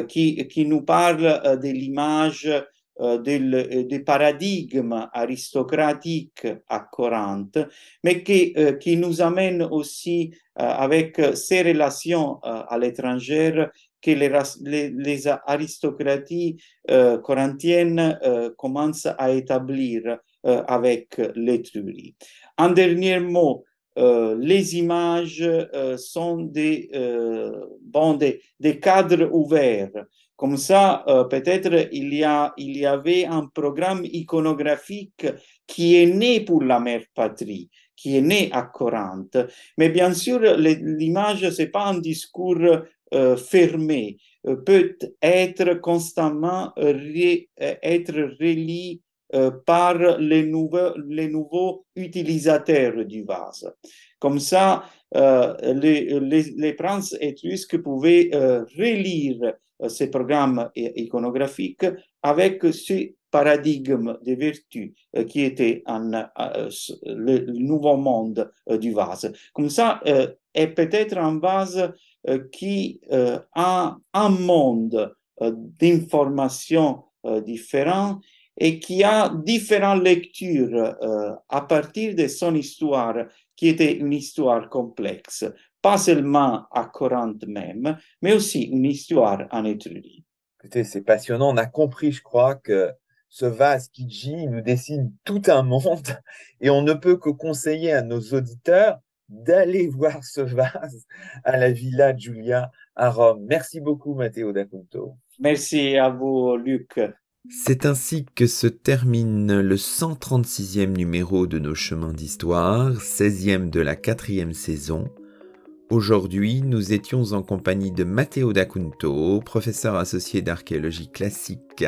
qui, qui nous parle de l'image del, des paradigmes aristocratiques à Corinthe, mais qui, qui nous amène aussi avec ces relations à l'étranger que les, les, aristocraties euh, corinthiennes euh, commencent à établir euh, avec l'Étrurie. En dernier mot, les images sont des, bon, des, cadres ouverts. Comme ça, peut-être il y, a, il y avait un programme iconographique qui est né pour la mère patrie, qui est né à Corinthe. Mais bien sûr, l'image, ce n'est pas un discours euh, fermé euh, peut être constamment être relié euh, par les nouveaux, utilisateurs du vase. Comme ça, les, les, les, princes étrusques pouvaient relire ces programmes iconographiques avec ce paradigme de vertu qui était en, le, nouveau monde du vase. Comme ça, est peut-être un vase euh, qui euh, a un monde euh, d'informations différents et qui a différentes lectures à partir de son histoire, qui était une histoire complexe, pas seulement à Corinthe même, mais aussi une histoire en Étrurie. Écoutez, c'est passionnant. On a compris, je crois, que ce vase Kiji nous dessine tout un monde <laughs> et on ne peut que conseiller à nos auditeurs d'aller <laughs> voir ce vase à la Villa Giulia à Rome. Merci beaucoup, Matteo D'Acunto. Merci à vous, Luc. C'est ainsi que se termine le 136e numéro de nos chemins d'histoire, 16e de la quatrième saison. Aujourd'hui, nous étions en compagnie de Matteo D'Acunto, professeur associé d'archéologie classique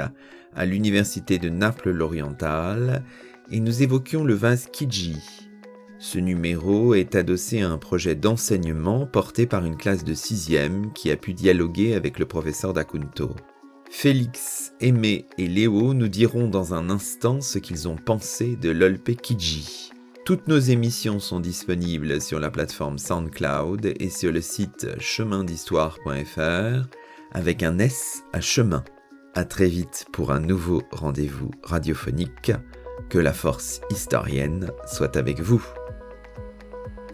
à l'Université de Naples-l'Oriental, et nous évoquions le vase Kiji, ce numéro est adossé à un projet d'enseignement porté par une classe de 6e qui a pu dialoguer avec le professeur d'Acunto. Félix, Aimé et Léo nous diront dans un instant ce qu'ils ont pensé de l'Olpe Kiji. Toutes nos émissions sont disponibles sur la plateforme SoundCloud et sur le site chemindhistoire.fr avec un S à chemin. À très vite pour un nouveau rendez-vous radiophonique. Que la force historienne soit avec vous.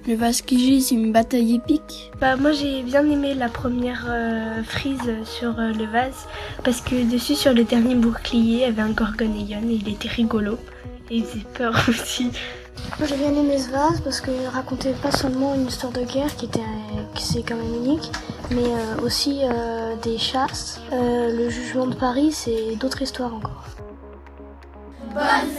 Le vase Kiji, c'est une bataille épique. Bah moi j'ai bien aimé la première euh, frise sur euh, le vase parce que dessus sur le dernier bouclier il y avait un gorgonéon et il était rigolo et il faisait peur <laughs> aussi. Moi j'ai bien aimé ce vase parce qu'il racontait pas seulement une histoire de guerre qui était qui c'est quand même unique, mais euh, aussi des chasses. le jugement de Paris c'est d'autres histoires encore. Bonne